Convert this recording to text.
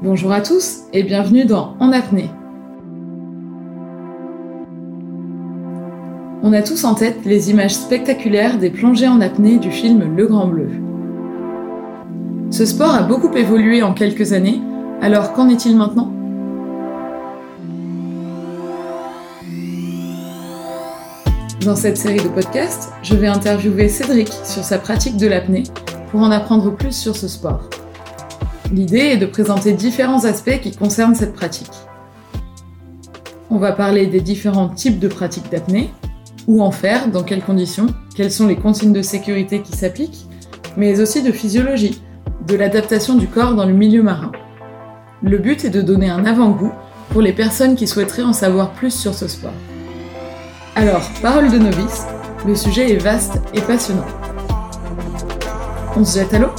Bonjour à tous et bienvenue dans En apnée. On a tous en tête les images spectaculaires des plongées en apnée du film Le Grand Bleu. Ce sport a beaucoup évolué en quelques années, alors qu'en est-il maintenant? Dans cette série de podcasts, je vais interviewer Cédric sur sa pratique de l'apnée pour en apprendre plus sur ce sport. L'idée est de présenter différents aspects qui concernent cette pratique. On va parler des différents types de pratiques d'apnée, où en faire, dans quelles conditions, quelles sont les consignes de sécurité qui s'appliquent, mais aussi de physiologie, de l'adaptation du corps dans le milieu marin. Le but est de donner un avant-goût pour les personnes qui souhaiteraient en savoir plus sur ce sport. Alors, parole de novice, le sujet est vaste et passionnant. On se jette à l'eau?